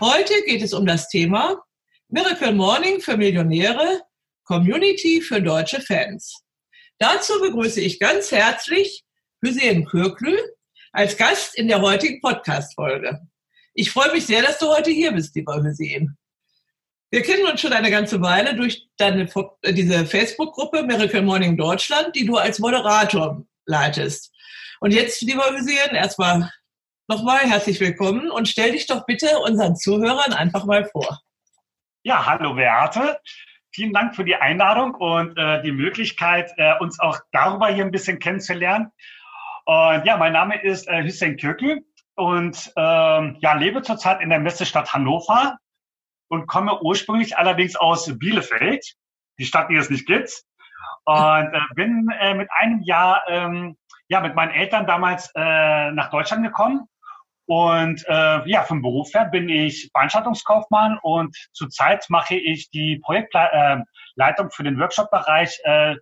Heute geht es um das Thema Miracle Morning für Millionäre, Community für deutsche Fans. Dazu begrüße ich ganz herzlich Hüseyin Kürklü als Gast in der heutigen Podcast-Folge. Ich freue mich sehr, dass du heute hier bist, lieber Hüseyin. Wir kennen uns schon eine ganze Weile durch deine, diese Facebook-Gruppe Miracle Morning Deutschland, die du als Moderator leitest. Und jetzt, lieber Hüseyin, erstmal nochmal herzlich willkommen und stell dich doch bitte unseren Zuhörern einfach mal vor. Ja, hallo Beate. Vielen Dank für die Einladung und äh, die Möglichkeit, äh, uns auch darüber hier ein bisschen kennenzulernen. Und ja, mein Name ist äh, Hüseyin Kökü und ähm, ja, lebe zurzeit in der Messestadt Hannover und komme ursprünglich allerdings aus Bielefeld, die Stadt, die es nicht gibt. Und äh, bin äh, mit einem Jahr ähm, ja mit meinen Eltern damals äh, nach Deutschland gekommen und äh, ja, vom Beruf her bin ich Veranstaltungskaufmann und zurzeit mache ich die Projektleitung für den Workshop-Bereich äh,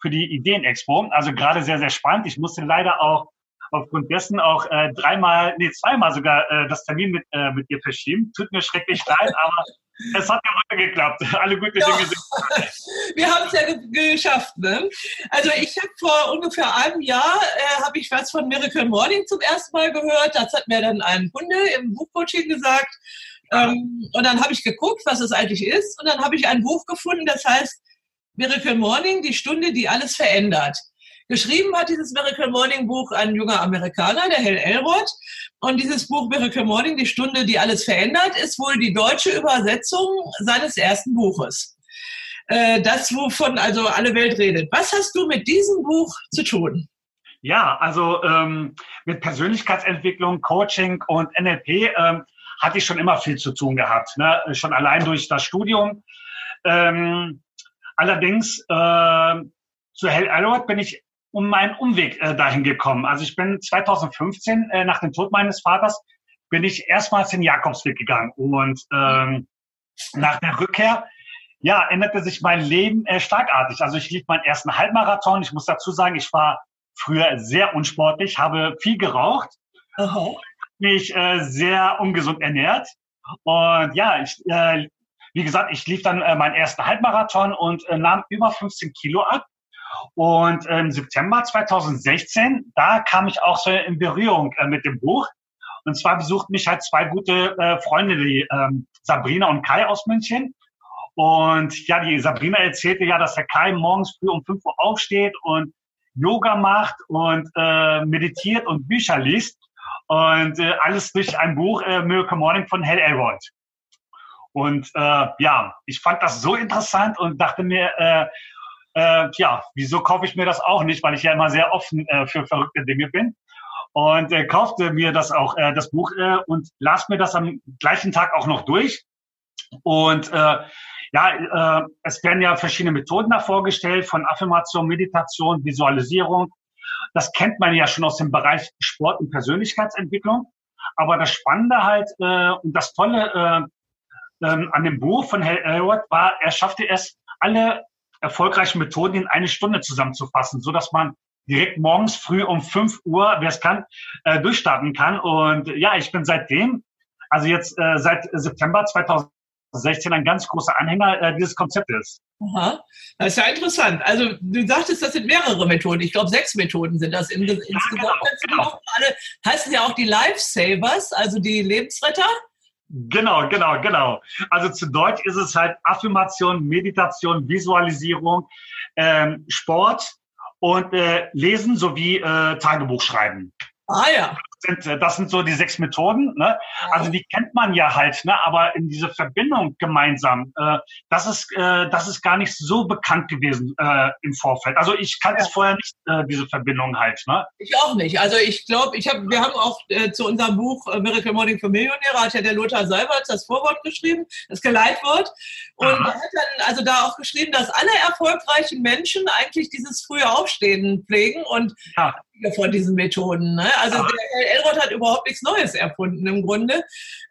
für die Ideenexpo. Also gerade sehr, sehr spannend. Ich musste leider auch aufgrund dessen auch äh, dreimal, nee, zweimal sogar äh, das Termin mit, äh, mit dir verschieben. Tut mir schrecklich leid, aber es hat ja heute geklappt. Alle gute ja. Dinge sind. Wir haben es ja geschafft. Ne? Also ich habe vor ungefähr einem Jahr äh, habe ich was von Miracle Morning zum ersten Mal gehört. Das hat mir dann ein Kunde im Buchcoaching gesagt. Ähm, und dann habe ich geguckt, was es eigentlich ist. Und dann habe ich ein Buch gefunden, das heißt Miracle Morning, die Stunde, die alles verändert. Geschrieben hat dieses Miracle Morning Buch ein junger Amerikaner, der Hell Elrod. Und dieses Buch Miracle Morning, die Stunde, die alles verändert, ist wohl die deutsche Übersetzung seines ersten Buches. Äh, das, wovon also alle Welt redet. Was hast du mit diesem Buch zu tun? Ja, also ähm, mit Persönlichkeitsentwicklung, Coaching und NLP ähm, hatte ich schon immer viel zu tun gehabt. Ne? Schon allein durch das Studium. Ähm, allerdings äh, zu Hell Elrod bin ich um meinen Umweg äh, dahin gekommen. Also ich bin 2015 äh, nach dem Tod meines Vaters bin ich erstmals den Jakobsweg gegangen und ähm, nach der Rückkehr ja änderte sich mein Leben äh, starkartig. Also ich lief meinen ersten Halbmarathon. Ich muss dazu sagen, ich war früher sehr unsportlich, habe viel geraucht, Aha. mich äh, sehr ungesund ernährt und ja, ich äh, wie gesagt, ich lief dann äh, meinen ersten Halbmarathon und äh, nahm über 15 Kilo ab. Und im September 2016, da kam ich auch so in Berührung äh, mit dem Buch. Und zwar besuchten mich halt zwei gute äh, Freunde, die ähm, Sabrina und Kai aus München. Und ja, die Sabrina erzählte ja, dass der Kai morgens früh um 5 Uhr aufsteht und Yoga macht und äh, meditiert und Bücher liest. Und äh, alles durch ein Buch äh, Miracle Morning von Hell Elrod. Und äh, ja, ich fand das so interessant und dachte mir, äh, äh, ja, wieso kaufe ich mir das auch nicht, weil ich ja immer sehr offen äh, für verrückte Dinge bin. Und äh, kaufte mir das auch, äh, das Buch, äh, und las mir das am gleichen Tag auch noch durch. Und äh, ja, äh, es werden ja verschiedene Methoden da vorgestellt, von Affirmation, Meditation, Visualisierung. Das kennt man ja schon aus dem Bereich Sport und Persönlichkeitsentwicklung. Aber das Spannende halt äh, und das Tolle äh, äh, an dem Buch von Hal Elwood war, er schaffte es, alle erfolgreichen Methoden in eine Stunde zusammenzufassen, so dass man direkt morgens früh um 5 Uhr, wer es kann, äh, durchstarten kann. Und ja, ich bin seitdem, also jetzt äh, seit September 2016 ein ganz großer Anhänger äh, dieses Konzeptes. Aha, das ist ja interessant. Also du sagtest, das sind mehrere Methoden. Ich glaube, sechs Methoden sind das in, ja, insgesamt. Genau, genau. Alle, heißen ja auch die Lifesavers, also die Lebensretter. Genau, genau, genau. Also zu Deutsch ist es halt Affirmation, Meditation, Visualisierung, ähm, Sport und äh, Lesen sowie äh, Tagebuch schreiben. Ah ja, sind, äh, das sind so die sechs Methoden. Ne? Also die kennt man ja halt, ne? aber in diese Verbindung gemeinsam, äh, das ist äh, das ist gar nicht so bekannt gewesen äh, im Vorfeld. Also ich kannte ja. es vorher nicht äh, diese Verbindung halt. Ne? Ich auch nicht. Also ich glaube, ich habe, wir haben auch äh, zu unserem Buch äh, Miracle Morning für Millionäre hat ja der Lothar Seibert das Vorwort geschrieben, das Geleitwort und Aha. er hat dann also da auch geschrieben, dass alle erfolgreichen Menschen eigentlich dieses frühe Aufstehen pflegen und ja von diesen Methoden. Ne? Also ja. der Elrod hat überhaupt nichts Neues erfunden im Grunde.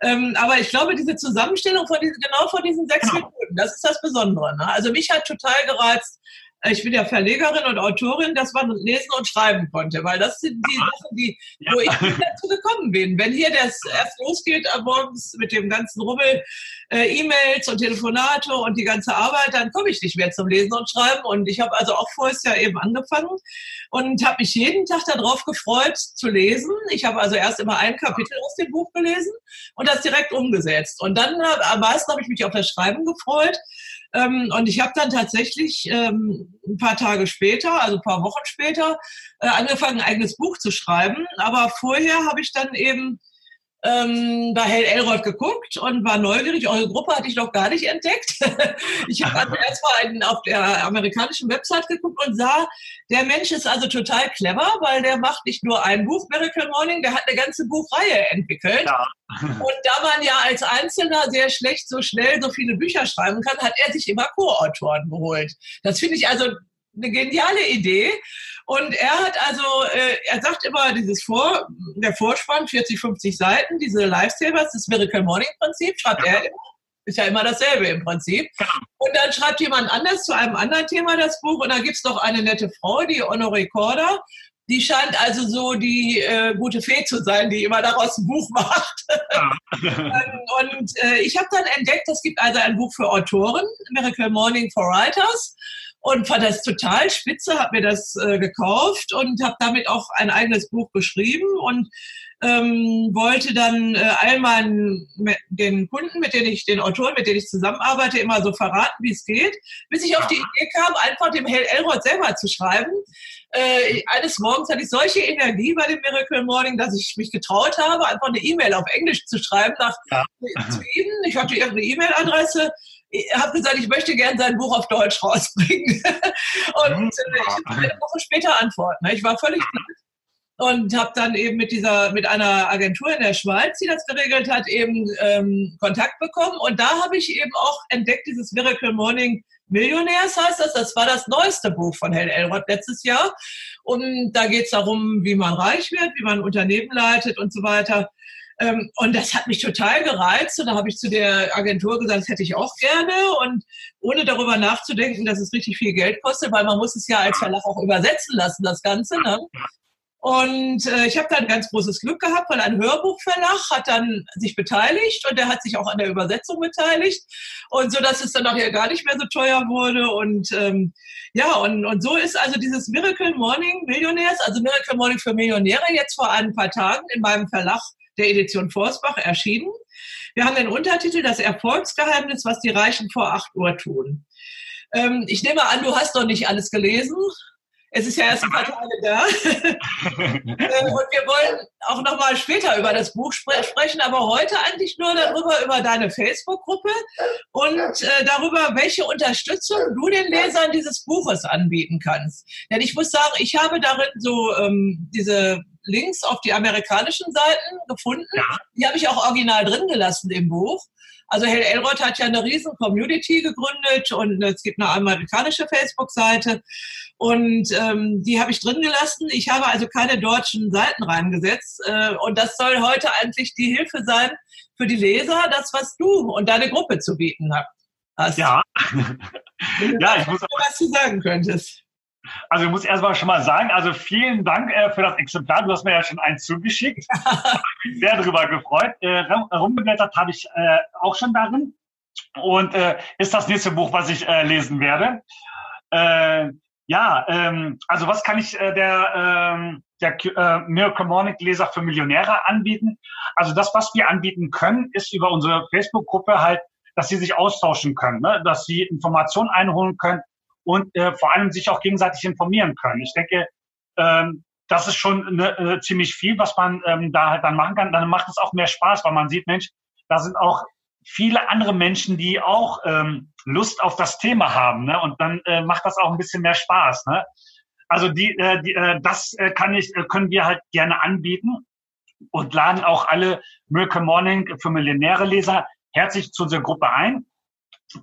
Ähm, aber ich glaube, diese Zusammenstellung von diesen, genau von diesen sechs genau. Methoden, das ist das Besondere. Ne? Also mich hat total gereizt, ich bin ja Verlegerin und Autorin, dass man lesen und schreiben konnte, weil das sind die Sachen, die, wo ich dazu gekommen bin. Wenn hier das erst losgeht morgens mit dem ganzen Rubbel, äh, E-Mails und Telefonate und die ganze Arbeit, dann komme ich nicht mehr zum Lesen und Schreiben. Und ich habe also auch vorher ja eben angefangen und habe mich jeden Tag darauf gefreut zu lesen. Ich habe also erst immer ein Kapitel aus dem Buch gelesen und das direkt umgesetzt. Und dann am meisten habe ich mich auf das Schreiben gefreut. Ähm, und ich habe dann tatsächlich ähm, ein paar Tage später, also ein paar Wochen später, äh, angefangen, ein eigenes Buch zu schreiben. Aber vorher habe ich dann eben ähm, bei Hell Elrod geguckt und war neugierig. Eure Gruppe hatte ich noch gar nicht entdeckt. ich habe also erstmal auf der amerikanischen Website geguckt und sah, der Mensch ist also total clever, weil der macht nicht nur ein Buch, Miracle Morning, der hat eine ganze Buchreihe entwickelt. Ja. und da man ja als Einzelner sehr schlecht so schnell so viele Bücher schreiben kann, hat er sich immer Co-Autoren geholt. Das finde ich also eine geniale Idee. Und er hat also, äh, er sagt immer dieses Vor, der Vorspann, 40, 50 Seiten, diese Lifesavers, das Miracle Morning Prinzip, schreibt ja. er immer. Ist ja immer dasselbe im Prinzip. Genau. Und dann schreibt jemand anders zu einem anderen Thema das Buch und da gibt es noch eine nette Frau, die Honoré Corda. Die scheint also so die äh, gute Fee zu sein, die immer daraus ein Buch macht. Ja. und äh, ich habe dann entdeckt, es gibt also ein Buch für Autoren, Miracle Morning for Writers und fand das total spitze, habe mir das äh, gekauft und habe damit auch ein eigenes Buch geschrieben und ähm, wollte dann äh, all meinen den Kunden, mit denen ich, den Autoren, mit denen ich zusammenarbeite, immer so verraten, wie es geht, bis ich auf die Idee kam, einfach dem Hell Elrod selber zu schreiben. Äh, eines Morgens hatte ich solche Energie bei dem Miracle Morning, dass ich mich getraut habe, einfach eine E-Mail auf Englisch zu schreiben nach ja. zu Ihnen. Ich hatte irgendeine E-Mail-Adresse habe gesagt, ich möchte gerne sein Buch auf Deutsch rausbringen. und mhm. äh, ich habe eine Woche später Antwort. Ne? Ich war völlig und habe dann eben mit dieser mit einer Agentur in der Schweiz, die das geregelt hat, eben ähm, Kontakt bekommen und da habe ich eben auch entdeckt dieses Miracle Morning Millionärs heißt das. Das war das neueste Buch von Hell Elrod letztes Jahr. Und da geht es darum, wie man reich wird, wie man Unternehmen leitet und so weiter. Ähm, und das hat mich total gereizt. Und da habe ich zu der Agentur gesagt, das hätte ich auch gerne. Und ohne darüber nachzudenken, dass es richtig viel Geld kostet, weil man muss es ja als Verlag auch übersetzen lassen, das Ganze. Ne? Und äh, ich habe dann ganz großes Glück gehabt, weil ein Hörbuchverlag hat dann sich beteiligt und der hat sich auch an der Übersetzung beteiligt und so, dass es dann nachher gar nicht mehr so teuer wurde und ähm, ja und und so ist also dieses Miracle Morning Millionärs, also Miracle Morning für Millionäre jetzt vor ein paar Tagen in meinem Verlag der Edition Forsbach erschienen. Wir haben den Untertitel Das Erfolgsgeheimnis, was die Reichen vor 8 Uhr tun. Ähm, ich nehme an, du hast noch nicht alles gelesen. Es ist ja erst ein paar Tage da. Äh, und wir wollen auch noch mal später über das Buch spre sprechen, aber heute eigentlich nur darüber, über deine Facebook-Gruppe und äh, darüber, welche Unterstützung du den Lesern dieses Buches anbieten kannst. Denn ich muss sagen, ich habe darin so ähm, diese Links auf die amerikanischen Seiten gefunden. Ja. Die habe ich auch original drin gelassen im Buch. Also Hell Elrod hat ja eine riesen Community gegründet und es gibt eine amerikanische Facebook-Seite und ähm, die habe ich drin gelassen. Ich habe also keine deutschen Seiten reingesetzt äh, und das soll heute eigentlich die Hilfe sein für die Leser, das was du und deine Gruppe zu bieten hast. Ja, ja, ich muss was du sagen könntest. Also ich muss erstmal schon mal sagen, also vielen Dank äh, für das Exemplar. Du hast mir ja schon eins zugeschickt. Ich bin sehr darüber gefreut. Äh, rumbeblättert habe ich äh, auch schon darin. Und äh, ist das nächste Buch, was ich äh, lesen werde. Äh, ja, ähm, also was kann ich äh, der, ähm, der äh, Miracle Morning Leser für Millionäre anbieten? Also das, was wir anbieten können, ist über unsere Facebook-Gruppe halt, dass sie sich austauschen können, ne? dass sie Informationen einholen können und äh, vor allem sich auch gegenseitig informieren können. Ich denke, ähm, das ist schon eine, äh, ziemlich viel, was man ähm, da halt dann machen kann. Dann macht es auch mehr Spaß, weil man sieht, Mensch, da sind auch viele andere Menschen, die auch ähm, Lust auf das Thema haben. Ne? Und dann äh, macht das auch ein bisschen mehr Spaß. Ne? Also die, äh, die, äh, das äh, kann ich, äh, können wir halt gerne anbieten und laden auch alle Miracle Morning für millionäre Leser herzlich zu unserer Gruppe ein.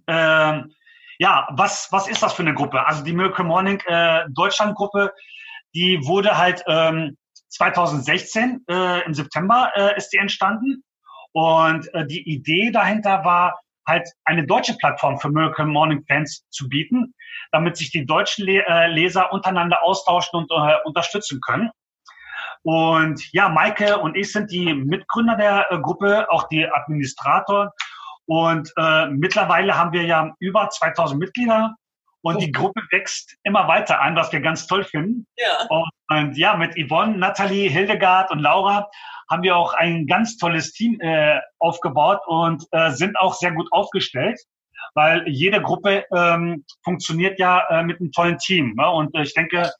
Ähm, ja, was, was ist das für eine Gruppe? Also die Miracle Morning äh, Deutschland Gruppe, die wurde halt ähm, 2016 äh, im September äh, ist die entstanden und äh, die Idee dahinter war halt eine deutsche Plattform für Miracle Morning Fans zu bieten, damit sich die deutschen Le äh, Leser untereinander austauschen und äh, unterstützen können. Und ja, Maike und ich sind die Mitgründer der äh, Gruppe, auch die Administrator. Und äh, mittlerweile haben wir ja über 2000 Mitglieder und die Gruppe wächst immer weiter an, was wir ganz toll finden. Ja. Und, und ja, mit Yvonne, Nathalie, Hildegard und Laura haben wir auch ein ganz tolles Team äh, aufgebaut und äh, sind auch sehr gut aufgestellt, weil jede Gruppe ähm, funktioniert ja äh, mit einem tollen Team. Ne? Und äh, ich denke,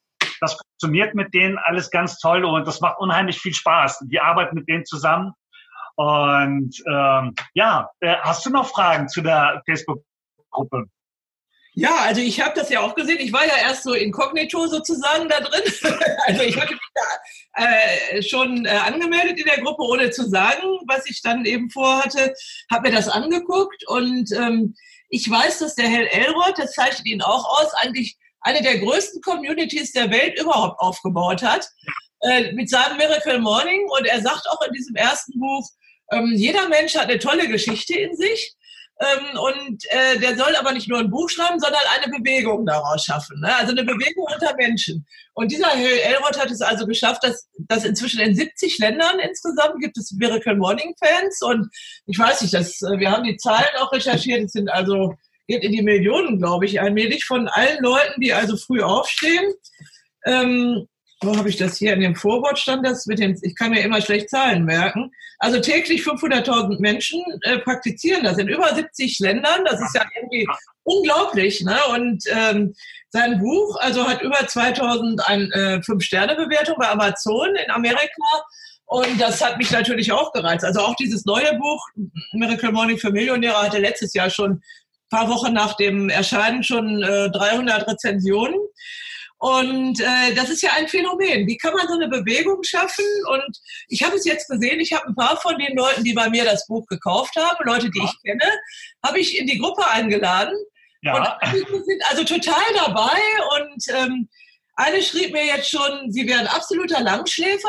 das funktioniert mit denen alles ganz toll und das macht unheimlich viel Spaß. Die Arbeit mit denen zusammen. Und ähm, ja, äh, hast du noch Fragen zu der Facebook-Gruppe? Ja, also ich habe das ja auch gesehen. Ich war ja erst so inkognito sozusagen da drin. also ich hatte mich da äh, schon äh, angemeldet in der Gruppe, ohne zu sagen, was ich dann eben vorhatte. Habe mir das angeguckt und ähm, ich weiß, dass der Hell Elrod, das zeichnet ihn auch aus, eigentlich eine der größten Communities der Welt überhaupt aufgebaut hat äh, mit seinem Miracle Morning. Und er sagt auch in diesem ersten Buch, ähm, jeder Mensch hat eine tolle Geschichte in sich. Ähm, und äh, der soll aber nicht nur ein Buch schreiben, sondern eine Bewegung daraus schaffen. Ne? Also eine Bewegung unter Menschen. Und dieser Hell Elrod hat es also geschafft, dass, dass inzwischen in 70 Ländern insgesamt gibt es Miracle Morning Fans. Und ich weiß nicht, dass, äh, wir haben die Zahlen auch recherchiert. Es sind also geht in die Millionen, glaube ich, allmählich von allen Leuten, die also früh aufstehen. Ähm, wo habe ich das hier in dem Vorwort stand das mit den, ich kann mir immer schlecht Zahlen merken. Also täglich 500.000 Menschen äh, praktizieren das in über 70 Ländern. Das ist ja irgendwie unglaublich. Ne? Und ähm, sein Buch also hat über 2000 ein, äh, Fünf-Sterne-Bewertung bei Amazon in Amerika. Und das hat mich natürlich auch gereizt. Also auch dieses neue Buch, Miracle Morning für Millionäre, hatte letztes Jahr schon paar Wochen nach dem Erscheinen schon äh, 300 Rezensionen. Und äh, das ist ja ein Phänomen. Wie kann man so eine Bewegung schaffen? Und ich habe es jetzt gesehen, ich habe ein paar von den Leuten, die bei mir das Buch gekauft haben, Leute, die ja. ich kenne, habe ich in die Gruppe eingeladen. Ja. Und die sind also total dabei. Und ähm, eine schrieb mir jetzt schon, sie wäre ein absoluter Langschläfer.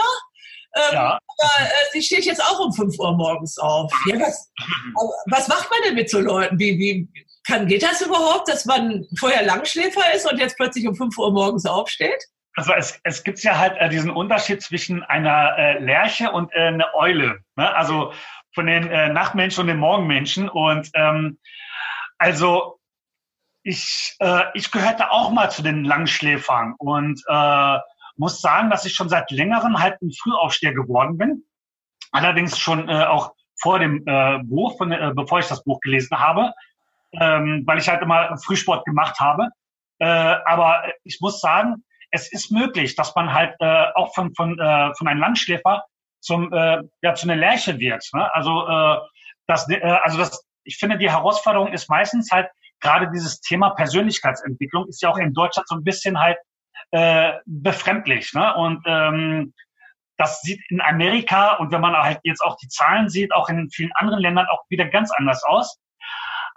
Ähm, ja. Aber äh, sie steht jetzt auch um 5 Uhr morgens auf. Ja, was, was macht man denn mit so Leuten? Wie, wie, kann, geht das überhaupt, dass man vorher Langschläfer ist und jetzt plötzlich um 5 Uhr morgens aufsteht? Also es, es gibt ja halt äh, diesen Unterschied zwischen einer äh, Lerche und äh, einer Eule. Ne? Also von den äh, Nachtmenschen und den Morgenmenschen. Und ähm, also ich, äh, ich gehörte auch mal zu den Langschläfern und äh, muss sagen, dass ich schon seit längerem halt ein Frühaufsteher geworden bin. Allerdings schon äh, auch vor dem äh, Buch, von, äh, bevor ich das Buch gelesen habe ähm, weil ich halt immer Frühsport gemacht habe. Äh, aber ich muss sagen, es ist möglich, dass man halt äh, auch von, von, äh, von einem Landschläfer zum, äh, ja, zu einer Lerche wird. Ne? Also, äh, das, äh, also das, ich finde, die Herausforderung ist meistens halt gerade dieses Thema Persönlichkeitsentwicklung ist ja auch in Deutschland so ein bisschen halt äh, befremdlich. Ne? Und ähm, das sieht in Amerika und wenn man halt jetzt auch die Zahlen sieht, auch in vielen anderen Ländern auch wieder ganz anders aus.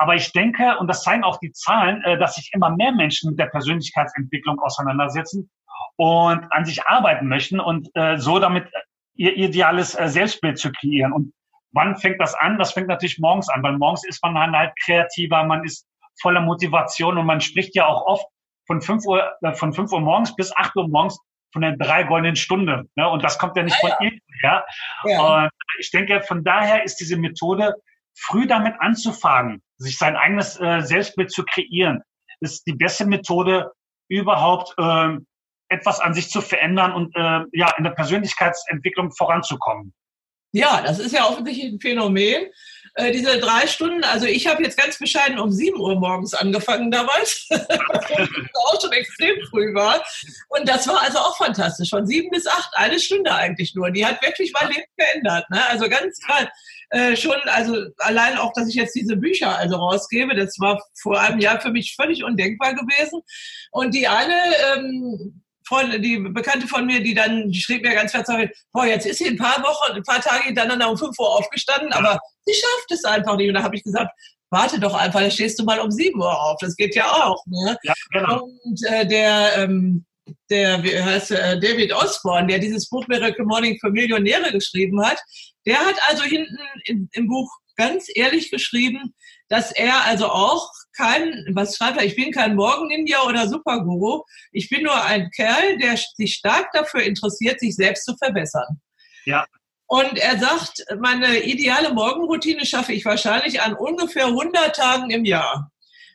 Aber ich denke, und das zeigen auch die Zahlen, äh, dass sich immer mehr Menschen mit der Persönlichkeitsentwicklung auseinandersetzen und an sich arbeiten möchten und äh, so damit ihr ideales äh, Selbstbild zu kreieren. Und wann fängt das an? Das fängt natürlich morgens an, weil morgens ist man halt kreativer, man ist voller Motivation und man spricht ja auch oft von 5 Uhr, von 5 Uhr morgens bis 8 Uhr morgens von der drei goldenen Stunde. Ne? Und das kommt ja nicht ah, von ja. irgendwoher. Ja. Und ich denke, von daher ist diese Methode früh damit anzufangen, sich sein eigenes äh, Selbstbild zu kreieren, ist die beste Methode, überhaupt äh, etwas an sich zu verändern und äh, ja in der Persönlichkeitsentwicklung voranzukommen. Ja, das ist ja offensichtlich ein Phänomen. Äh, diese drei Stunden, also ich habe jetzt ganz bescheiden um 7 Uhr morgens angefangen damals, was auch schon extrem früh war. Und das war also auch fantastisch. Von sieben bis acht, eine Stunde eigentlich nur. Die hat wirklich mein Leben verändert. Ne? Also ganz klar. Äh, schon, also allein auch, dass ich jetzt diese Bücher also rausgebe, das war vor einem Jahr für mich völlig undenkbar gewesen. Und die eine, ähm, Freundin, die Bekannte von mir, die dann, die schrieb mir ganz verzweifelt, boah, jetzt ist sie ein paar Wochen, ein paar Tage hintereinander um 5 Uhr aufgestanden, aber sie schafft es einfach nicht. Und da habe ich gesagt, warte doch einfach, da stehst du mal um 7 Uhr auf. Das geht ja auch. Ne? Ja, genau. Und äh, der, ähm, der wie heißt, äh, David Osborne, der dieses Buch Miracle Morning für Millionäre geschrieben hat, der hat also hinten in, im Buch ganz ehrlich geschrieben, dass er also auch kein, was schreibt er, ich bin kein Morgen-Ninja oder Superguru, ich bin nur ein Kerl, der sich stark dafür interessiert, sich selbst zu verbessern. Ja. Und er sagt, meine ideale Morgenroutine schaffe ich wahrscheinlich an ungefähr 100 Tagen im Jahr.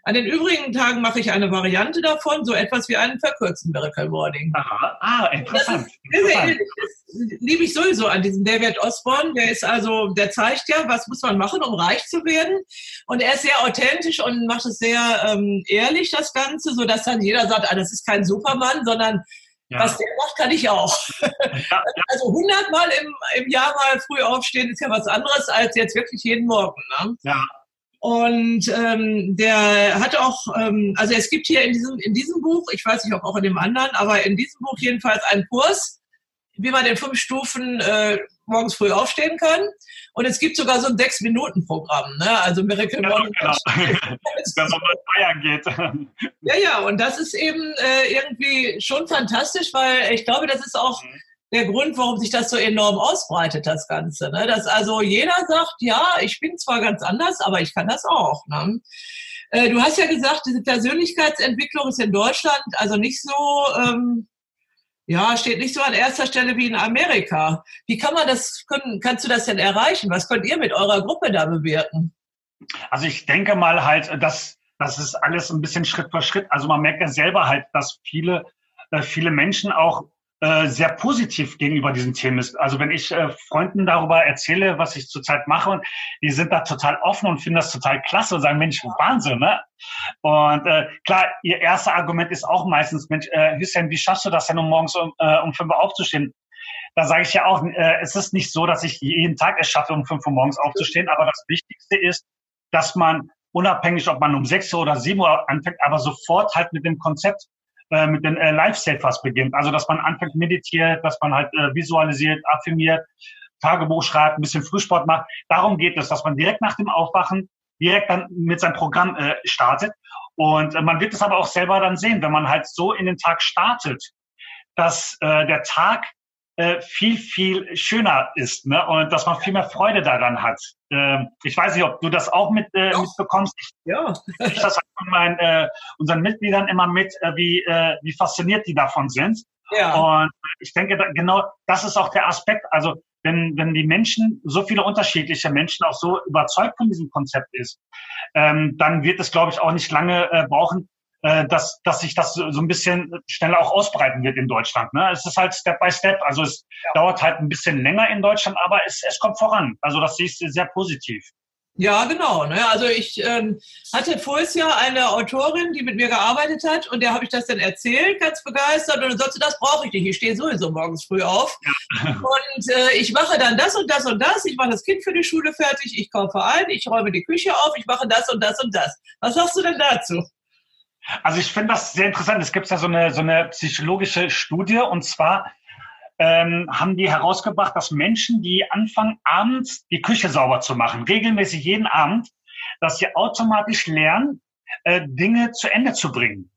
An den übrigen Tagen mache ich eine Variante davon, so etwas wie einen verkürzten Miracle Morning. Aha. Ah, interessant. Das, ist, interessant. das liebe ich sowieso an diesem David Osborne. Der ist also, der zeigt ja, was muss man machen, um reich zu werden. Und er ist sehr authentisch und macht es sehr ähm, ehrlich, das Ganze, so dass dann jeder sagt, ah, das ist kein Supermann, sondern ja. Was der macht, kann ich auch. Ja, ja. Also 100 Mal im, im Jahr mal früh aufstehen ist ja was anderes als jetzt wirklich jeden Morgen. Ne? Ja. Und ähm, der hat auch, ähm, also es gibt hier in diesem, in diesem Buch, ich weiß nicht, ob auch in dem anderen, aber in diesem Buch jedenfalls einen Kurs, wie man in fünf Stufen äh, morgens früh aufstehen kann. Und es gibt sogar so ein Sechs-Minuten-Programm, ne? Also Miracle ja, Morning. Genau. Wenn man mal feiern geht. ja, ja, und das ist eben äh, irgendwie schon fantastisch, weil ich glaube, das ist auch mhm der Grund, warum sich das so enorm ausbreitet, das Ganze. Ne? Dass also jeder sagt, ja, ich bin zwar ganz anders, aber ich kann das auch. Ne? Äh, du hast ja gesagt, diese Persönlichkeitsentwicklung ist in Deutschland also nicht so, ähm, ja, steht nicht so an erster Stelle wie in Amerika. Wie kann man das, können, kannst du das denn erreichen? Was könnt ihr mit eurer Gruppe da bewirken? Also ich denke mal halt, dass das ist alles ein bisschen Schritt für Schritt. Also man merkt ja selber halt, dass viele, äh, viele Menschen auch äh, sehr positiv gegenüber diesen Themen ist. Also wenn ich äh, Freunden darüber erzähle, was ich zurzeit mache, und die sind da total offen und finden das total klasse und sagen, Mensch, Wahnsinn, ne? Und äh, klar, ihr erstes Argument ist auch meistens, Mensch, äh, Hüseyin, wie schaffst du das denn, um morgens um, äh, um fünf Uhr aufzustehen? Da sage ich ja auch, äh, es ist nicht so, dass ich jeden Tag es schaffe, um fünf Uhr morgens aufzustehen, aber das Wichtigste ist, dass man unabhängig, ob man um sechs Uhr oder sieben Uhr anfängt, aber sofort halt mit dem Konzept äh, mit den äh, Life-Savers beginnt. Also, dass man anfängt meditiert, dass man halt äh, visualisiert, affirmiert, Tagebuch schreibt, ein bisschen Frühsport macht. Darum geht es, dass man direkt nach dem Aufwachen direkt dann mit seinem Programm äh, startet. Und äh, man wird es aber auch selber dann sehen, wenn man halt so in den Tag startet, dass äh, der Tag äh, viel, viel schöner ist ne? und dass man viel mehr Freude daran hat. Ähm, ich weiß nicht, ob du das auch mit, äh, mitbekommst. Ich, ja. ich das halt von meinen, äh, unseren Mitgliedern immer mit, äh, wie, äh, wie fasziniert die davon sind. Ja. Und ich denke, da, genau das ist auch der Aspekt. Also wenn, wenn die Menschen, so viele unterschiedliche Menschen auch so überzeugt von diesem Konzept ist, ähm, dann wird es, glaube ich, auch nicht lange äh, brauchen, äh, dass, dass sich das so ein bisschen schneller auch ausbreiten wird in Deutschland. Ne? Es ist halt Step by Step. Also es ja. dauert halt ein bisschen länger in Deutschland, aber es, es kommt voran. Also das sehe ich sehr positiv. Ja, genau. Ne? Also ich ähm, hatte voriges Jahr eine Autorin, die mit mir gearbeitet hat und der habe ich das dann erzählt, ganz begeistert und dann sagte, das brauche ich nicht, ich stehe sowieso morgens früh auf ja. und äh, ich mache dann das und das und das, ich mache das Kind für die Schule fertig, ich kaufe ein, ich räume die Küche auf, ich mache das und das und das. Was sagst du denn dazu? Also ich finde das sehr interessant. Es gibt ja so eine, so eine psychologische Studie und zwar ähm, haben die herausgebracht, dass Menschen, die anfangen, abends die Küche sauber zu machen, regelmäßig jeden Abend, dass sie automatisch lernen, äh, Dinge zu Ende zu bringen.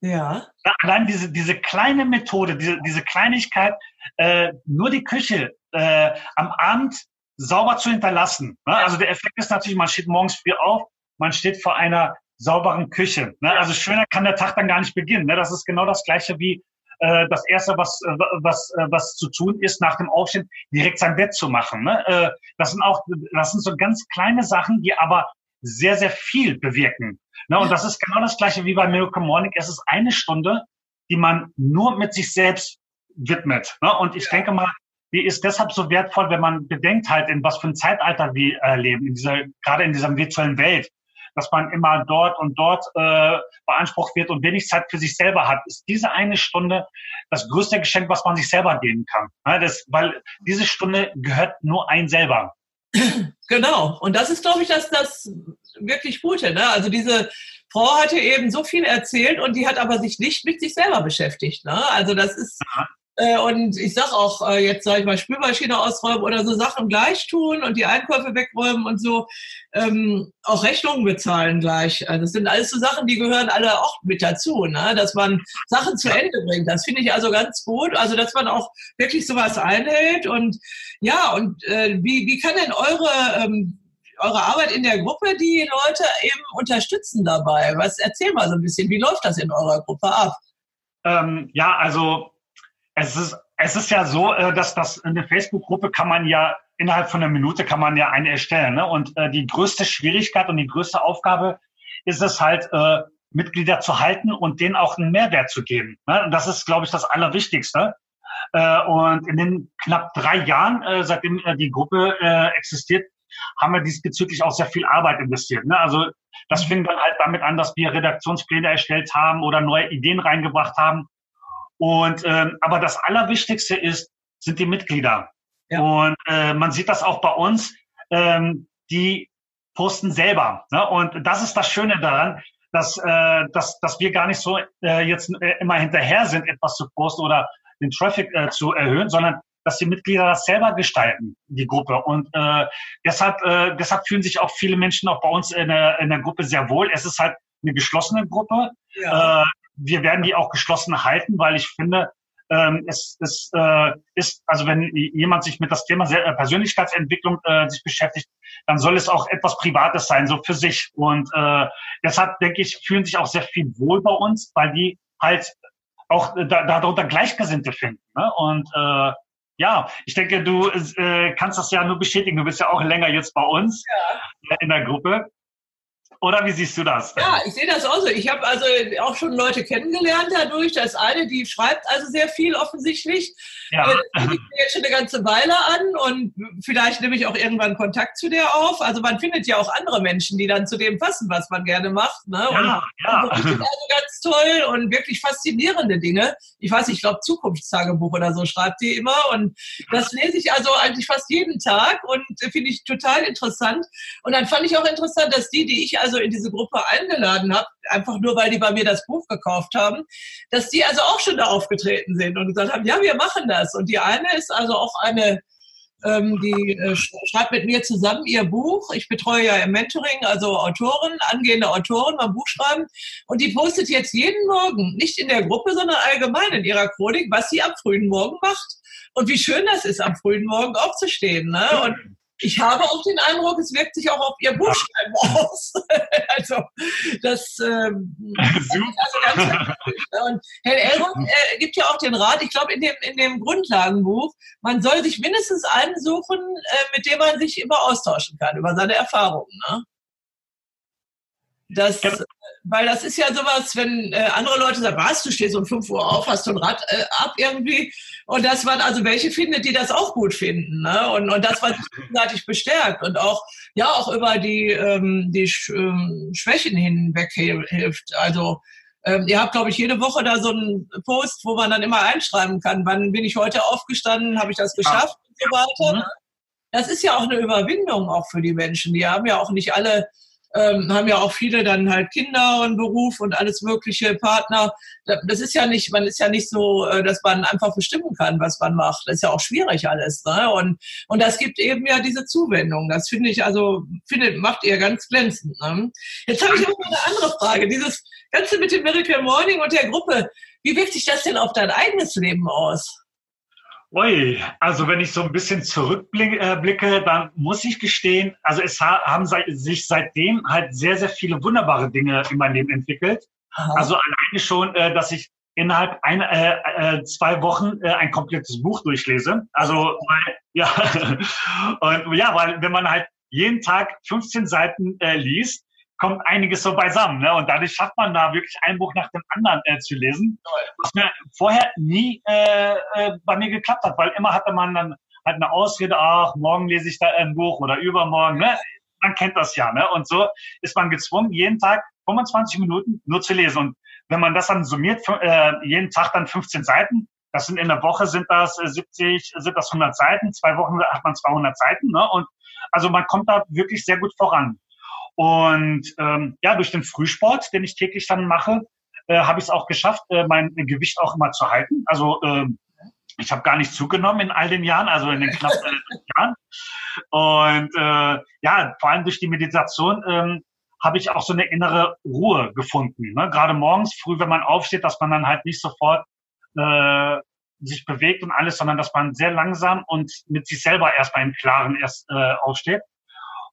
Ja. Allein diese, diese kleine Methode, diese, diese Kleinigkeit, äh, nur die Küche äh, am Abend sauber zu hinterlassen. Ne? Also der Effekt ist natürlich, man steht morgens früh auf, man steht vor einer sauberen Küche. Ne? Also schöner kann der Tag dann gar nicht beginnen. Ne? Das ist genau das Gleiche wie äh, das Erste, was, äh, was, äh, was zu tun ist, nach dem Aufstehen direkt sein Bett zu machen. Ne? Äh, das sind auch, das sind so ganz kleine Sachen, die aber sehr, sehr viel bewirken. Ne? Und das ist genau das Gleiche wie bei Miracle Morning. Es ist eine Stunde, die man nur mit sich selbst widmet. Ne? Und ich denke mal, die ist deshalb so wertvoll, wenn man bedenkt halt, in was für ein Zeitalter wir äh, leben, in dieser, gerade in dieser virtuellen Welt, dass man immer dort und dort äh, beansprucht wird und wenig Zeit für sich selber hat, ist diese eine Stunde das größte Geschenk, was man sich selber geben kann. Ja, das, weil diese Stunde gehört nur ein selber. Genau. Und das ist, glaube ich, das, das wirklich Gute. Ne? Also diese Frau hatte eben so viel erzählt und die hat aber sich nicht mit sich selber beschäftigt. Ne? Also das ist, äh, und ich sag auch, äh, jetzt sage ich mal, Spülmaschine ausräumen oder so Sachen gleich tun und die Einkäufe wegräumen und so, ähm, auch Rechnungen bezahlen gleich. Also das sind alles so Sachen, die gehören alle auch mit dazu, ne? dass man Sachen zu Ende bringt. Das finde ich also ganz gut. Also dass man auch wirklich sowas einhält und ja, und äh, wie, wie kann denn eure ähm, eure Arbeit in der Gruppe die Leute eben unterstützen dabei? Was erzähl mal so ein bisschen, wie läuft das in eurer Gruppe ab? Ähm, ja, also es ist, es ist ja so, äh, dass das eine Facebook-Gruppe kann man ja innerhalb von einer Minute kann man ja eine erstellen. Ne? Und äh, die größte Schwierigkeit und die größte Aufgabe ist es halt, äh, Mitglieder zu halten und denen auch einen Mehrwert zu geben. Ne? Und das ist, glaube ich, das Allerwichtigste. Äh, und in den knapp drei Jahren, äh, seitdem äh, die Gruppe äh, existiert, haben wir diesbezüglich auch sehr viel Arbeit investiert. Ne? Also das fing dann halt damit an, dass wir Redaktionspläne erstellt haben oder neue Ideen reingebracht haben. Und ähm, aber das Allerwichtigste ist, sind die Mitglieder. Ja. Und äh, man sieht das auch bei uns, ähm, die posten selber. Ne? Und das ist das Schöne daran, dass, äh, dass, dass wir gar nicht so äh, jetzt äh, immer hinterher sind, etwas zu posten oder den Traffic äh, zu erhöhen, sondern dass die Mitglieder das selber gestalten, die Gruppe. Und äh, deshalb, äh, deshalb fühlen sich auch viele Menschen auch bei uns in der, in der Gruppe sehr wohl. Es ist halt eine geschlossene Gruppe. Ja. Äh, wir werden die auch geschlossen halten, weil ich finde, ähm, es, es äh, ist, also wenn jemand sich mit das Thema äh, Persönlichkeitsentwicklung äh, sich beschäftigt, dann soll es auch etwas Privates sein, so für sich. Und äh, deshalb denke ich, fühlen sich auch sehr viel wohl bei uns, weil die halt auch äh, da, darunter Gleichgesinnte finden. Ne? Und äh, ja, ich denke, du äh, kannst das ja nur bestätigen. Du bist ja auch länger jetzt bei uns ja. in der Gruppe. Oder wie siehst du das? Ja, ich sehe das auch so. Ich habe also auch schon Leute kennengelernt dadurch. Das eine, die schreibt also sehr viel offensichtlich. Ja. Das mir jetzt schon eine ganze Weile an und vielleicht nehme ich auch irgendwann Kontakt zu der auf. Also man findet ja auch andere Menschen, die dann zu dem passen, was man gerne macht. Ne? Ja, und, ja. Und also ganz toll und wirklich faszinierende Dinge. Ich weiß, ich glaube Zukunftstagebuch oder so schreibt die immer und das lese ich also eigentlich fast jeden Tag und finde ich total interessant. Und dann fand ich auch interessant, dass die, die ich also also in diese Gruppe eingeladen habe, einfach nur weil die bei mir das Buch gekauft haben, dass die also auch schon da aufgetreten sind und gesagt haben, ja, wir machen das. Und die eine ist also auch eine, ähm, die äh, schreibt mit mir zusammen ihr Buch. Ich betreue ja im Mentoring, also Autoren, angehende Autoren beim Buchschreiben. Und die postet jetzt jeden Morgen, nicht in der Gruppe, sondern allgemein in ihrer Chronik, was sie am frühen Morgen macht. Und wie schön das ist, am frühen Morgen aufzustehen. Ne? Und ich habe auch den Eindruck, es wirkt sich auch auf ihr Buchschreiben aus. also das ähm, also ganz Und Herr Elrond äh, gibt ja auch den Rat, ich glaube in dem, in dem Grundlagenbuch, man soll sich mindestens einen suchen, äh, mit dem man sich immer austauschen kann über seine Erfahrungen. Ne? Das, genau. weil das ist ja sowas, wenn äh, andere Leute sagen, was, du stehst um 5 Uhr auf, hast du ein Rad äh, ab irgendwie. Und das waren also welche findet, die das auch gut finden. Ne? Und, und das, was sich gegenseitig bestärkt und auch, ja, auch über die, ähm, die Sch ähm, Schwächen hinweg hilft. Also, ähm, ihr habt, glaube ich, jede Woche da so einen Post, wo man dann immer einschreiben kann, wann bin ich heute aufgestanden, habe ich das geschafft ja. und so weiter. Mhm. Ne? Das ist ja auch eine Überwindung auch für die Menschen. Die haben ja auch nicht alle ähm, haben ja auch viele dann halt Kinder und Beruf und alles mögliche Partner. Das ist ja nicht, man ist ja nicht so, äh, dass man einfach bestimmen kann, was man macht. Das ist ja auch schwierig alles. Ne? Und, und das gibt eben ja diese Zuwendung. Das finde ich, also, findet, macht ihr ganz glänzend. Ne? Jetzt habe ich mal eine andere Frage. Dieses Ganze mit dem Miracle Morning und der Gruppe, wie wirkt sich das denn auf dein eigenes Leben aus? Ui, also wenn ich so ein bisschen zurückblicke, äh, dann muss ich gestehen, also es haben sich seitdem halt sehr, sehr viele wunderbare Dinge in meinem Leben entwickelt. Aha. Also alleine schon, äh, dass ich innerhalb ein, äh, äh, zwei Wochen äh, ein komplettes Buch durchlese. Also weil, ja, und ja, weil wenn man halt jeden Tag 15 Seiten äh, liest, kommt einiges so beisammen. Ne? Und dadurch schafft man da wirklich ein Buch nach dem anderen äh, zu lesen, was mir vorher nie äh, äh, bei mir geklappt hat, weil immer hatte man dann halt eine Ausrede, ach, morgen lese ich da ein Buch oder übermorgen. Ne? Man kennt das ja. Ne? Und so ist man gezwungen, jeden Tag 25 Minuten nur zu lesen. Und wenn man das dann summiert, äh, jeden Tag dann 15 Seiten, das sind in der Woche sind das 70, äh, sind das 100 Seiten, zwei Wochen hat man 200 Seiten. Ne? Und also man kommt da wirklich sehr gut voran. Und ähm, ja, durch den Frühsport, den ich täglich dann mache, äh, habe ich es auch geschafft, äh, mein Gewicht auch immer zu halten. Also äh, ich habe gar nicht zugenommen in all den Jahren, also in den knapp äh, Jahren. Und äh, ja, vor allem durch die Meditation ähm, habe ich auch so eine innere Ruhe gefunden. Ne? Gerade morgens früh, wenn man aufsteht, dass man dann halt nicht sofort äh, sich bewegt und alles, sondern dass man sehr langsam und mit sich selber erstmal im Klaren erst äh, aufsteht.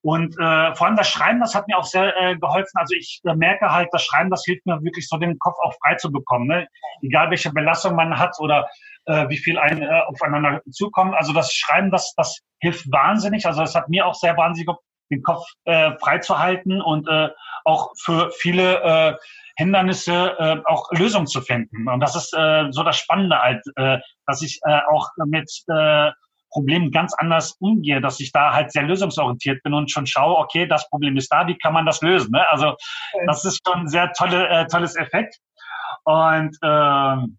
Und äh, vor allem das Schreiben, das hat mir auch sehr äh, geholfen. Also ich äh, merke halt, das Schreiben, das hilft mir wirklich so den Kopf auch frei zu bekommen. Ne? Egal welche Belastung man hat oder äh, wie viel ein, äh, aufeinander zukommt. Also das Schreiben, das, das hilft wahnsinnig. Also das hat mir auch sehr wahnsinnig den Kopf äh, frei zu halten und äh, auch für viele äh, Hindernisse äh, auch Lösungen zu finden. Und das ist äh, so das Spannende halt, äh, dass ich äh, auch mit äh, Problemen ganz anders umgehe, dass ich da halt sehr lösungsorientiert bin und schon schaue, okay, das Problem ist da, wie kann man das lösen? Ne? Also das ist schon ein sehr tolle, äh, tolles Effekt. Und ähm,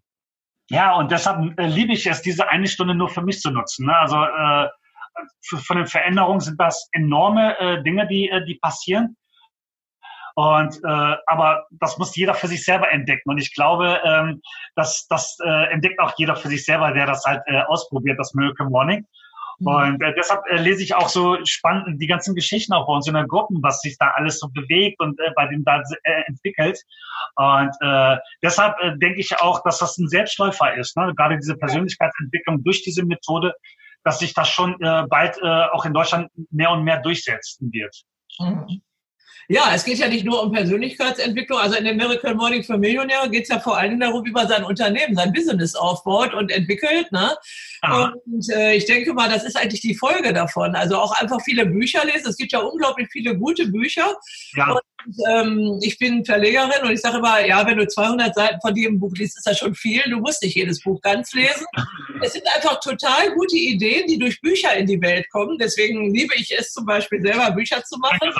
ja, und deshalb äh, liebe ich es, diese eine Stunde nur für mich zu nutzen. Ne? Also äh, von den Veränderungen sind das enorme äh, Dinge, die, äh, die passieren. Und äh, aber das muss jeder für sich selber entdecken. Und ich glaube, ähm, dass das äh, entdeckt auch jeder für sich selber, der das halt äh, ausprobiert, das Miracle Morning. Mhm. Und äh, deshalb äh, lese ich auch so spannend die ganzen Geschichten auch bei uns in der Gruppen, was sich da alles so bewegt und äh, bei dem da äh, entwickelt. Und äh, deshalb äh, denke ich auch, dass das ein Selbstläufer ist. Ne? Gerade diese Persönlichkeitsentwicklung durch diese Methode, dass sich das schon äh, bald äh, auch in Deutschland mehr und mehr durchsetzen wird. Mhm. Ja, es geht ja nicht nur um Persönlichkeitsentwicklung. Also in dem Miracle Morning für Millionäre geht es ja vor allem darum, wie man sein Unternehmen, sein Business aufbaut und entwickelt. Ne? Und äh, ich denke mal, das ist eigentlich die Folge davon. Also auch einfach viele Bücher lesen. Es gibt ja unglaublich viele gute Bücher. Ja. Und ähm, ich bin Verlegerin und ich sage immer, ja, wenn du 200 Seiten von jedem Buch liest, ist das schon viel. Du musst nicht jedes Buch ganz lesen. Es sind einfach total gute Ideen, die durch Bücher in die Welt kommen. Deswegen liebe ich es zum Beispiel selber, Bücher zu machen.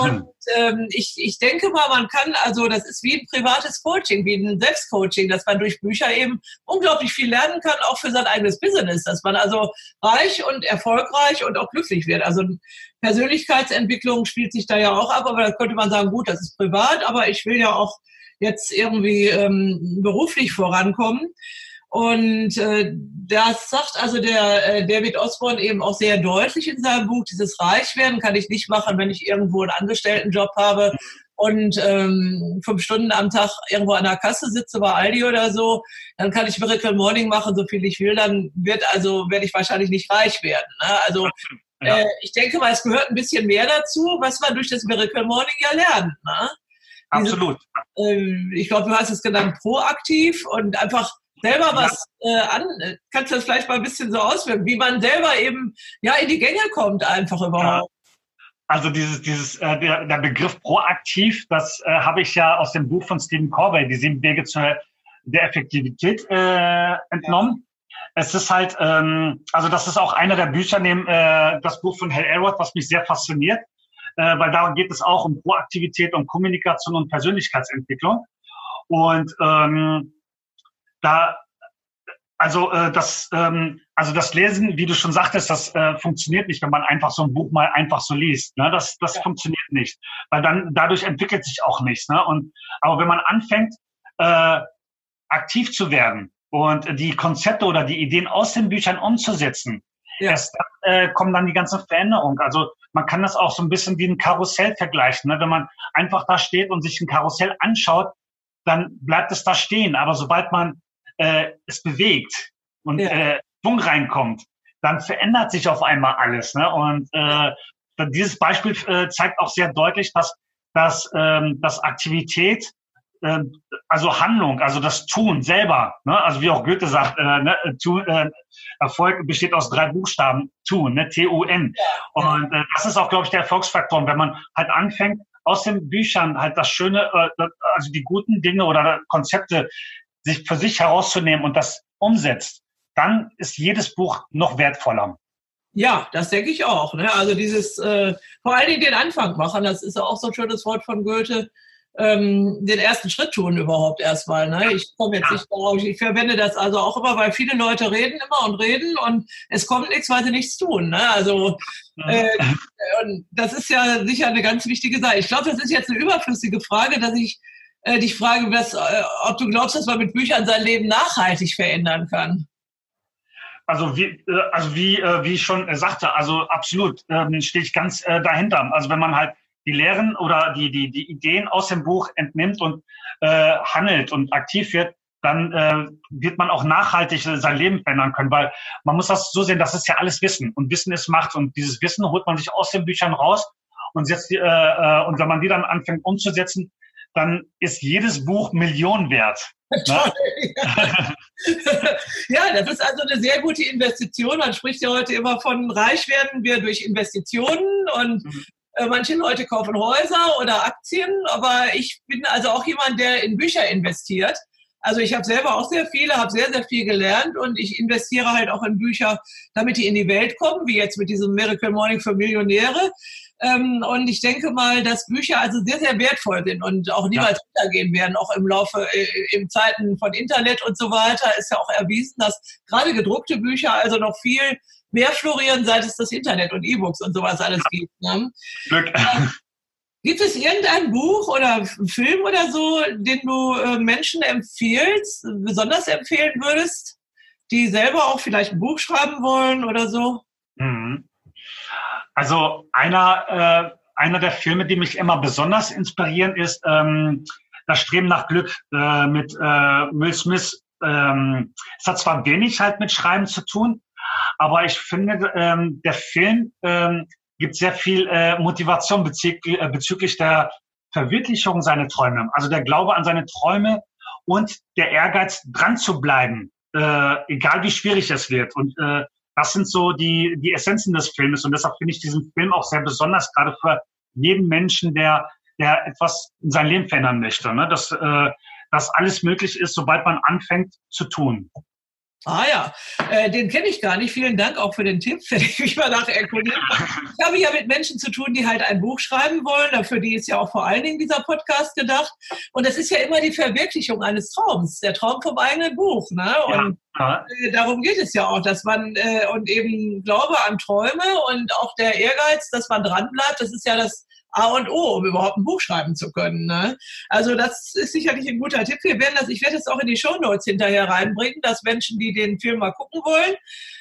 Und ähm, ich, ich denke mal, man kann, also das ist wie ein privates Coaching, wie ein Selbstcoaching, dass man durch Bücher eben unglaublich viel lernen kann, auch für sein eigenes Business, dass man also reich und erfolgreich und auch glücklich wird. Also Persönlichkeitsentwicklung spielt sich da ja auch ab, aber da könnte man sagen, gut, das ist privat, aber ich will ja auch jetzt irgendwie ähm, beruflich vorankommen. Und äh, das sagt also der äh, David Osborne eben auch sehr deutlich in seinem Buch, dieses Reichwerden kann ich nicht machen, wenn ich irgendwo einen Angestelltenjob habe und ähm, fünf Stunden am Tag irgendwo an der Kasse sitze bei Aldi oder so, dann kann ich Miracle Morning machen, so viel ich will, dann wird also werde ich wahrscheinlich nicht reich werden. Ne? Also ja. Äh, ich denke mal, es gehört ein bisschen mehr dazu, was man durch das Miracle Morning ja lernt. Ne? Absolut. Diese, äh, ich glaube, du hast es genannt, proaktiv und einfach selber was ja. äh, an. Kannst du das vielleicht mal ein bisschen so auswirken, wie man selber eben ja in die Gänge kommt, einfach überhaupt. Ja. Also dieses, dieses, äh, der, der Begriff proaktiv, das äh, habe ich ja aus dem Buch von Stephen Corbett, die sieben Wege zur der Effektivität äh, entnommen es ist halt, ähm, also das ist auch einer der Bücher, neben äh, das Buch von Hal Elrod, was mich sehr fasziniert, äh, weil da geht es auch um Proaktivität, um Kommunikation und Persönlichkeitsentwicklung. Und ähm, da, also äh, das, ähm, also das Lesen, wie du schon sagtest, das äh, funktioniert nicht, wenn man einfach so ein Buch mal einfach so liest. Ne? Das, das ja. funktioniert nicht, weil dann dadurch entwickelt sich auch nichts. Ne? Und aber wenn man anfängt, äh, aktiv zu werden, und die Konzepte oder die Ideen aus den Büchern umzusetzen. Ja. Erst dann äh, kommen dann die ganzen Veränderungen. Also man kann das auch so ein bisschen wie ein Karussell vergleichen. Ne? Wenn man einfach da steht und sich ein Karussell anschaut, dann bleibt es da stehen. Aber sobald man äh, es bewegt und ja. äh, Schwung reinkommt, dann verändert sich auf einmal alles. Ne? Und äh, dieses Beispiel äh, zeigt auch sehr deutlich, dass, dass, ähm, dass Aktivität äh, also Handlung, also das Tun selber, ne? also wie auch Goethe sagt, äh, ne? Tun, äh, Erfolg besteht aus drei Buchstaben, Tun, ne? T-U-N. Und äh, das ist auch, glaube ich, der Erfolgsfaktor. Und wenn man halt anfängt, aus den Büchern halt das Schöne, äh, also die guten Dinge oder Konzepte sich für sich herauszunehmen und das umsetzt, dann ist jedes Buch noch wertvoller. Ja, das denke ich auch. Ne? Also dieses, äh, vor allen Dingen den Anfang machen, das ist ja auch so ein schönes Wort von Goethe, ähm, den ersten Schritt tun überhaupt erstmal. Ne? Ich komme jetzt nicht darauf, ich verwende das also auch immer, weil viele Leute reden immer und reden und es kommt nichts, weil sie nichts tun. Ne? Also äh, und das ist ja sicher eine ganz wichtige Sache. Ich glaube, das ist jetzt eine überflüssige Frage, dass ich äh, dich frage, was, äh, ob du glaubst, dass man mit Büchern sein Leben nachhaltig verändern kann. Also wie, äh, also wie, äh, wie ich schon sagte, also absolut ähm, stehe ich ganz äh, dahinter. Also wenn man halt die Lehren oder die, die, die Ideen aus dem Buch entnimmt und äh, handelt und aktiv wird, dann äh, wird man auch nachhaltig sein Leben verändern können, weil man muss das so sehen, das ist ja alles Wissen und Wissen ist Macht und dieses Wissen holt man sich aus den Büchern raus und setzt die, äh, äh, und wenn man die dann anfängt umzusetzen, dann ist jedes Buch Millionen wert. Ne? ja, das ist also eine sehr gute Investition. Man spricht ja heute immer von reich werden wir durch Investitionen und mhm. Äh, manche Leute kaufen Häuser oder Aktien, aber ich bin also auch jemand, der in Bücher investiert. Also ich habe selber auch sehr viele, habe sehr, sehr viel gelernt und ich investiere halt auch in Bücher, damit die in die Welt kommen, wie jetzt mit diesem Miracle Morning für Millionäre. Ähm, und ich denke mal, dass Bücher also sehr, sehr wertvoll sind und auch niemals ja. untergehen werden, auch im Laufe, äh, im Zeiten von Internet und so weiter, ist ja auch erwiesen, dass gerade gedruckte Bücher also noch viel mehr florieren, seit es das Internet und E-Books und sowas alles gibt. Ne? Glück. Äh, gibt es irgendein Buch oder Film oder so, den du äh, Menschen empfiehlst, besonders empfehlen würdest, die selber auch vielleicht ein Buch schreiben wollen oder so? Mhm. Also einer, äh, einer der Filme, die mich immer besonders inspirieren, ist ähm, Das Streben nach Glück äh, mit äh, Will Smith. Ähm, es hat zwar wenig halt mit Schreiben zu tun, aber ich finde, ähm, der Film ähm, gibt sehr viel äh, Motivation bezüglich, äh, bezüglich der Verwirklichung seiner Träume. Also der Glaube an seine Träume und der Ehrgeiz, dran zu bleiben, äh, egal wie schwierig es wird. Und äh, das sind so die, die Essenzen des Filmes. Und deshalb finde ich diesen Film auch sehr besonders, gerade für jeden Menschen, der, der etwas in sein Leben verändern möchte. Ne? Dass, äh, dass alles möglich ist, sobald man anfängt zu tun. Ah ja, äh, den kenne ich gar nicht. Vielen Dank auch für den Tipp, wenn ich mich mal nachher erkundigen Ich habe ja mit Menschen zu tun, die halt ein Buch schreiben wollen. Dafür die ist ja auch vor allen Dingen dieser Podcast gedacht. Und es ist ja immer die Verwirklichung eines Traums, der Traum vom eigenen Buch. Ne? Und ja. äh, darum geht es ja auch, dass man äh, und eben Glaube an Träume und auch der Ehrgeiz, dass man dranbleibt. Das ist ja das A und O, um überhaupt ein Buch schreiben zu können. Ne? Also das ist sicherlich ein guter Tipp. Wir werden das, ich werde es auch in die Show Notes hinterher reinbringen, dass Menschen, die den Film mal gucken wollen,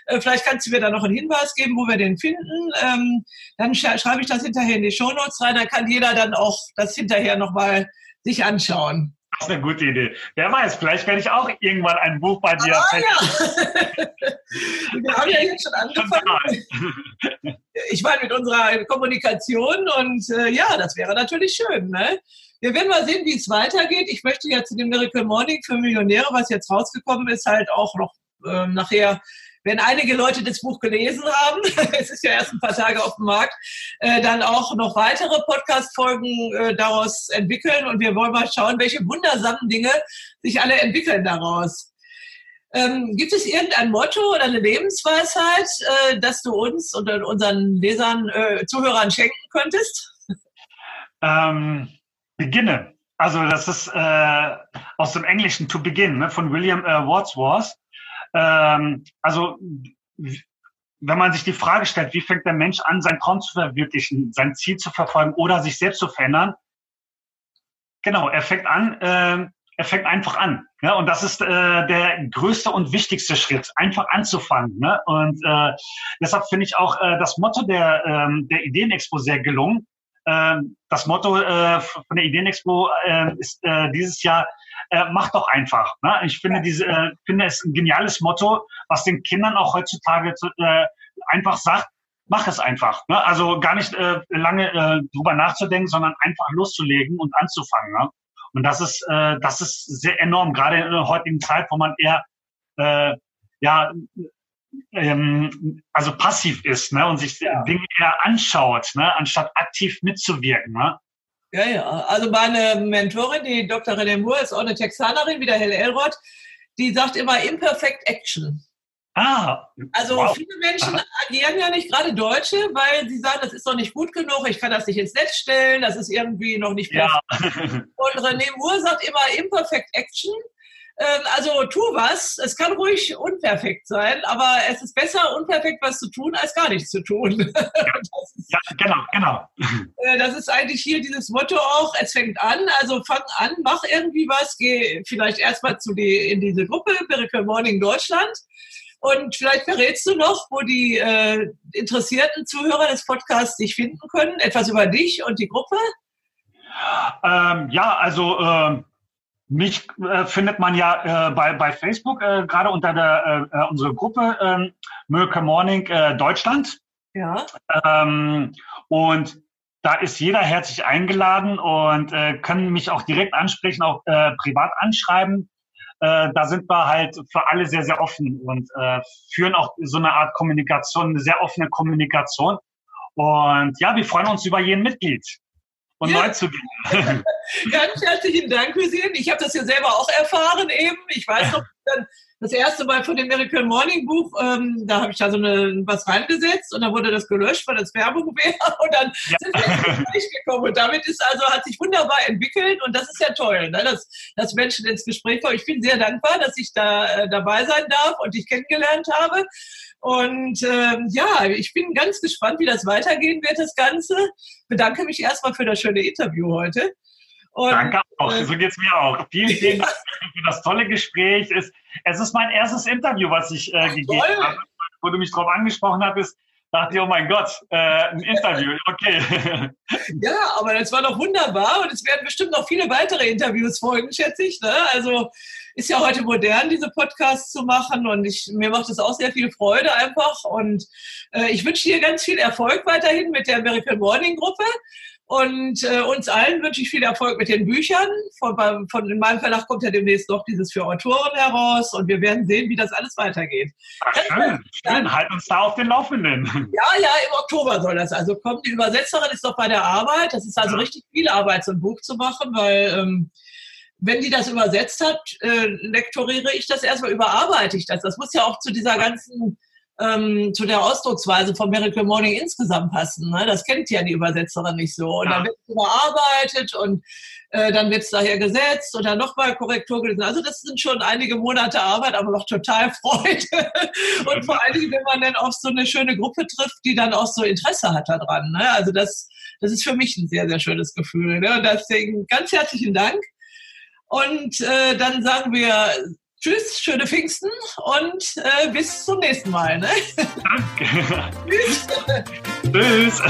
äh, vielleicht kannst du mir da noch einen Hinweis geben, wo wir den finden. Ähm, dann sch schreibe ich das hinterher in die Show Notes rein. Da kann jeder dann auch das hinterher nochmal sich anschauen. Das ist eine gute Idee. Wer weiß, vielleicht werde ich auch irgendwann ein Buch bei dir. Ah, ja. Wir haben ja jetzt schon angefangen. ich meine, mit unserer Kommunikation und äh, ja, das wäre natürlich schön. Ne? Wir werden mal sehen, wie es weitergeht. Ich möchte ja zu dem Miracle Morning für Millionäre, was jetzt rausgekommen ist, halt auch noch äh, nachher wenn einige Leute das Buch gelesen haben, es ist ja erst ein paar Tage auf dem Markt, äh, dann auch noch weitere Podcast-Folgen äh, daraus entwickeln und wir wollen mal schauen, welche wundersamen Dinge sich alle entwickeln daraus. Ähm, gibt es irgendein Motto oder eine Lebensweisheit, äh, das du uns und unseren Lesern, äh, Zuhörern schenken könntest? Ähm, beginne. Also das ist äh, aus dem Englischen to begin ne, von William äh, Wordsworth. Ähm, also wenn man sich die Frage stellt, wie fängt der Mensch an, sein Traum zu verwirklichen, sein Ziel zu verfolgen oder sich selbst zu verändern, genau, er fängt an, äh, er fängt einfach an. Ja, und das ist äh, der größte und wichtigste Schritt, einfach anzufangen. Ne? Und äh, deshalb finde ich auch äh, das Motto der, ähm, der Ideenexpo sehr gelungen. Ähm, das Motto äh, von der Ideenexpo äh, ist äh, dieses Jahr äh, mach doch einfach. Ne? Ich finde diese, finde es ein geniales Motto, was den Kindern auch heutzutage zu, einfach sagt, mach es einfach. Ne? Also gar nicht lange drüber nachzudenken, sondern einfach loszulegen und anzufangen. Ne? Und das ist, das ist sehr enorm, gerade in der heutigen Zeit, wo man eher ja ähm, also passiv ist ne? und sich ja. Dinge eher anschaut, ne? anstatt aktiv mitzuwirken. Ne? Ja, ja. Also meine Mentorin, die Dr. René Moore, ist auch eine Texanerin, wie der Hell Elrod, die sagt immer Imperfect Action. Ah, also wow. viele Menschen agieren ja nicht, gerade Deutsche, weil sie sagen, das ist noch nicht gut genug, ich kann das nicht ins Netz stellen, das ist irgendwie noch nicht perfekt. Ja. Und René Moore sagt immer Imperfect Action. Ähm, also tu was. Es kann ruhig unperfekt sein, aber es ist besser, unperfekt was zu tun, als gar nichts zu tun. Ja, ist, ja genau, genau. Äh, das ist eigentlich hier dieses Motto auch, es fängt an, also fang an, mach irgendwie was, geh vielleicht erstmal zu die, in diese Gruppe, Miracle Morning Deutschland. Und vielleicht verrätst du noch, wo die äh, interessierten Zuhörer des Podcasts dich finden können, etwas über dich und die Gruppe? Ähm, ja, also äh, mich äh, findet man ja äh, bei, bei Facebook äh, gerade unter der äh, äh unsere Gruppe äh, Miracle Morning äh, Deutschland. Ja. Ähm, und da ist jeder herzlich eingeladen und äh, können mich auch direkt ansprechen, auch äh, privat anschreiben. Äh, da sind wir halt für alle sehr, sehr offen und äh, führen auch so eine Art Kommunikation, eine sehr offene Kommunikation. Und ja, wir freuen uns über jeden Mitglied und ja. neu zu gehen. Ganz herzlichen Dank, Hüseyin. Ich habe das ja selber auch erfahren eben. Ich weiß noch, das erste Mal von dem Miracle Morning Buch, ähm, da habe ich da so eine, was reingesetzt und dann wurde das gelöscht, weil das Werbung wäre und dann ja. sind wir ins gekommen. Und damit ist also, hat sich wunderbar entwickelt und das ist ja toll, ne? dass, dass Menschen ins Gespräch kommen. Ich bin sehr dankbar, dass ich da äh, dabei sein darf und dich kennengelernt habe. Und ähm, ja, ich bin ganz gespannt, wie das weitergehen wird, das Ganze. Bedanke mich erstmal für das schöne Interview heute. Und, Danke auch, äh, so geht es mir auch. Vielen, vielen Dank für das tolle Gespräch. Es, es ist mein erstes Interview, was ich äh, gegeben toll. habe. Wo du mich darauf angesprochen hattest, dachte ich, oh mein Gott, äh, ein Interview, okay. Ja, aber das war doch wunderbar und es werden bestimmt noch viele weitere Interviews folgen, schätze ich. Ne? Also ist ja heute modern, diese Podcasts zu machen und ich, mir macht es auch sehr viel Freude einfach und äh, ich wünsche dir ganz viel Erfolg weiterhin mit der Miracle Morning Gruppe und äh, uns allen wünsche ich viel Erfolg mit den Büchern. Von, von in meinem Verlag kommt ja demnächst noch dieses für Autoren heraus und wir werden sehen, wie das alles weitergeht. Ach, schön, schön. Halt uns da auf den Laufenden. Ja, ja, im Oktober soll das also kommen. Die Übersetzerin ist doch bei der Arbeit. Das ist also ja. richtig viel Arbeit, so ein Buch zu machen, weil ähm, wenn die das übersetzt hat, äh, lektoriere ich das erstmal, überarbeite ich das. Das muss ja auch zu dieser ganzen ähm, zu der Ausdrucksweise von Miracle Morning insgesamt passen. Ne? Das kennt ja die Übersetzerin nicht so. Und ja. dann wird es überarbeitet und äh, dann wird es daher gesetzt und dann nochmal Korrektur gelesen. Also das sind schon einige Monate Arbeit, aber noch total Freude. und vor allen Dingen, wenn man dann auf so eine schöne Gruppe trifft, die dann auch so Interesse hat daran. Ne? Also das, das ist für mich ein sehr, sehr schönes Gefühl. Ne? Und deswegen ganz herzlichen Dank. Und äh, dann sagen wir Tschüss, schöne Pfingsten und äh, bis zum nächsten Mal. Ne? Danke. Tschüss. Tschüss.